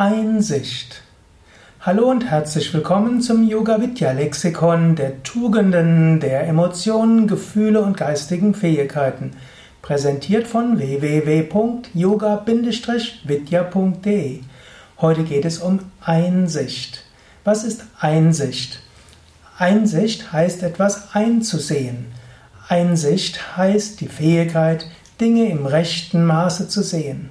Einsicht. Hallo und herzlich willkommen zum Yoga Vidya Lexikon der Tugenden, der Emotionen, Gefühle und geistigen Fähigkeiten. Präsentiert von www.yoga-vidya.de. Heute geht es um Einsicht. Was ist Einsicht? Einsicht heißt etwas einzusehen. Einsicht heißt die Fähigkeit, Dinge im rechten Maße zu sehen.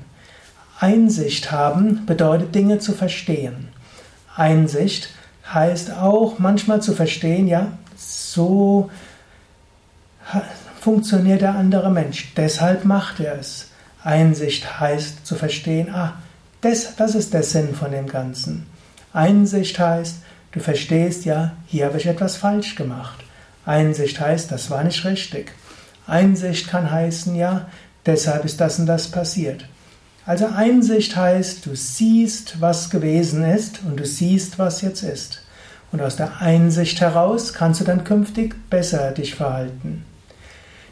Einsicht haben bedeutet Dinge zu verstehen. Einsicht heißt auch manchmal zu verstehen, ja, so funktioniert der andere Mensch, deshalb macht er es. Einsicht heißt zu verstehen, ah, das, das ist der Sinn von dem Ganzen. Einsicht heißt, du verstehst, ja, hier habe ich etwas falsch gemacht. Einsicht heißt, das war nicht richtig. Einsicht kann heißen, ja, deshalb ist das und das passiert. Also Einsicht heißt, du siehst, was gewesen ist und du siehst, was jetzt ist. Und aus der Einsicht heraus kannst du dann künftig besser dich verhalten.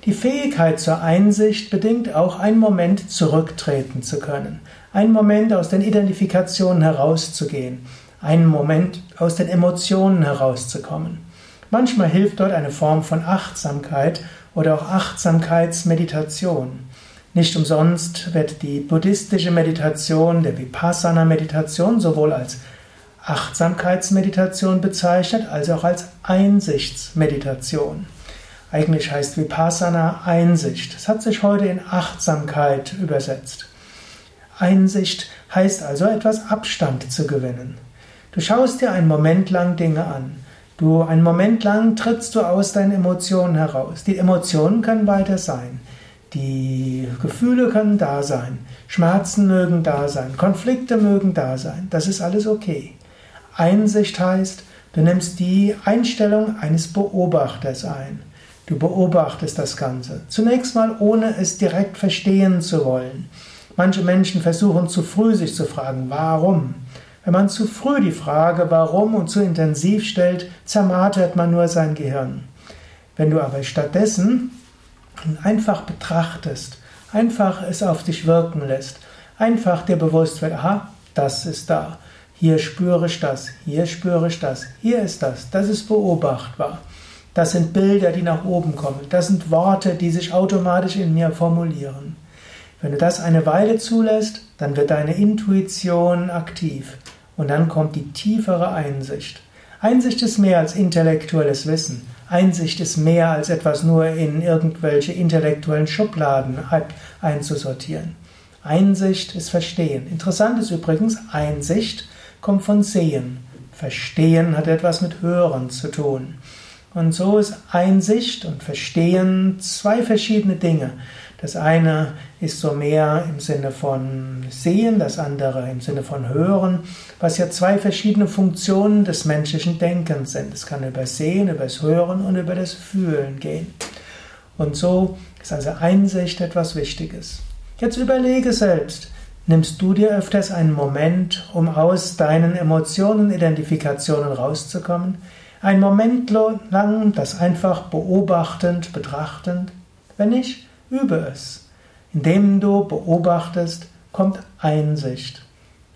Die Fähigkeit zur Einsicht bedingt auch einen Moment zurücktreten zu können, einen Moment aus den Identifikationen herauszugehen, einen Moment aus den Emotionen herauszukommen. Manchmal hilft dort eine Form von Achtsamkeit oder auch Achtsamkeitsmeditation. Nicht umsonst wird die buddhistische Meditation, der Vipassana-Meditation sowohl als Achtsamkeitsmeditation bezeichnet, als auch als Einsichtsmeditation. Eigentlich heißt Vipassana Einsicht. Es hat sich heute in Achtsamkeit übersetzt. Einsicht heißt also etwas Abstand zu gewinnen. Du schaust dir einen Moment lang Dinge an. Du einen Moment lang trittst du aus deinen Emotionen heraus. Die Emotionen können weiter sein. Die Gefühle können da sein, Schmerzen mögen da sein, Konflikte mögen da sein, das ist alles okay. Einsicht heißt, du nimmst die Einstellung eines Beobachters ein. Du beobachtest das Ganze. Zunächst mal, ohne es direkt verstehen zu wollen. Manche Menschen versuchen zu früh sich zu fragen, warum? Wenn man zu früh die Frage warum und zu intensiv stellt, zermartert man nur sein Gehirn. Wenn du aber stattdessen einfach betrachtest, einfach es auf dich wirken lässt, einfach dir bewusst wird, aha, das ist da, hier spüre ich das, hier spüre ich das, hier ist das, das ist beobachtbar. Das sind Bilder, die nach oben kommen, das sind Worte, die sich automatisch in mir formulieren. Wenn du das eine Weile zulässt, dann wird deine Intuition aktiv und dann kommt die tiefere Einsicht. Einsicht ist mehr als intellektuelles Wissen. Einsicht ist mehr als etwas nur in irgendwelche intellektuellen Schubladen einzusortieren. Einsicht ist Verstehen. Interessant ist übrigens, Einsicht kommt von Sehen. Verstehen hat etwas mit Hören zu tun. Und so ist Einsicht und Verstehen zwei verschiedene Dinge. Das eine ist so mehr im Sinne von Sehen, das andere im Sinne von Hören, was ja zwei verschiedene Funktionen des menschlichen Denkens sind. Es kann über Sehen, über das Hören und über das Fühlen gehen. Und so ist also Einsicht etwas Wichtiges. Jetzt überlege selbst, nimmst du dir öfters einen Moment, um aus deinen Emotionen, Identifikationen rauszukommen? Ein Moment lang das einfach beobachtend, betrachtend? Wenn nicht, Übe es. Indem du beobachtest, kommt Einsicht.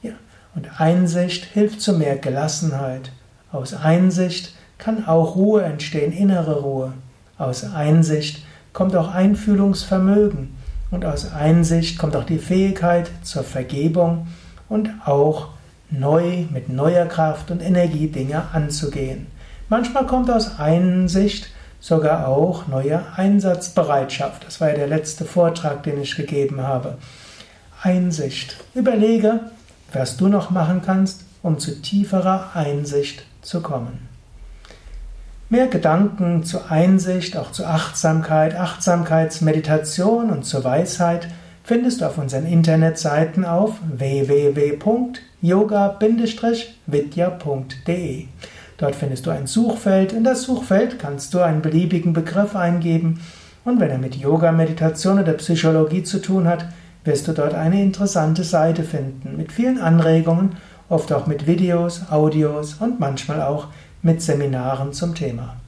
Ja, und Einsicht hilft zu mehr Gelassenheit. Aus Einsicht kann auch Ruhe entstehen, innere Ruhe. Aus Einsicht kommt auch Einfühlungsvermögen. Und aus Einsicht kommt auch die Fähigkeit zur Vergebung und auch neu mit neuer Kraft und Energie Dinge anzugehen. Manchmal kommt aus Einsicht sogar auch neue Einsatzbereitschaft. Das war ja der letzte Vortrag, den ich gegeben habe. Einsicht. Überlege, was du noch machen kannst, um zu tieferer Einsicht zu kommen. Mehr Gedanken zur Einsicht, auch zur Achtsamkeit, Achtsamkeitsmeditation und zur Weisheit findest du auf unseren Internetseiten auf www.yoga-vidya.de. Dort findest du ein Suchfeld. In das Suchfeld kannst du einen beliebigen Begriff eingeben und wenn er mit Yoga, Meditation oder Psychologie zu tun hat, wirst du dort eine interessante Seite finden mit vielen Anregungen, oft auch mit Videos, Audios und manchmal auch mit Seminaren zum Thema.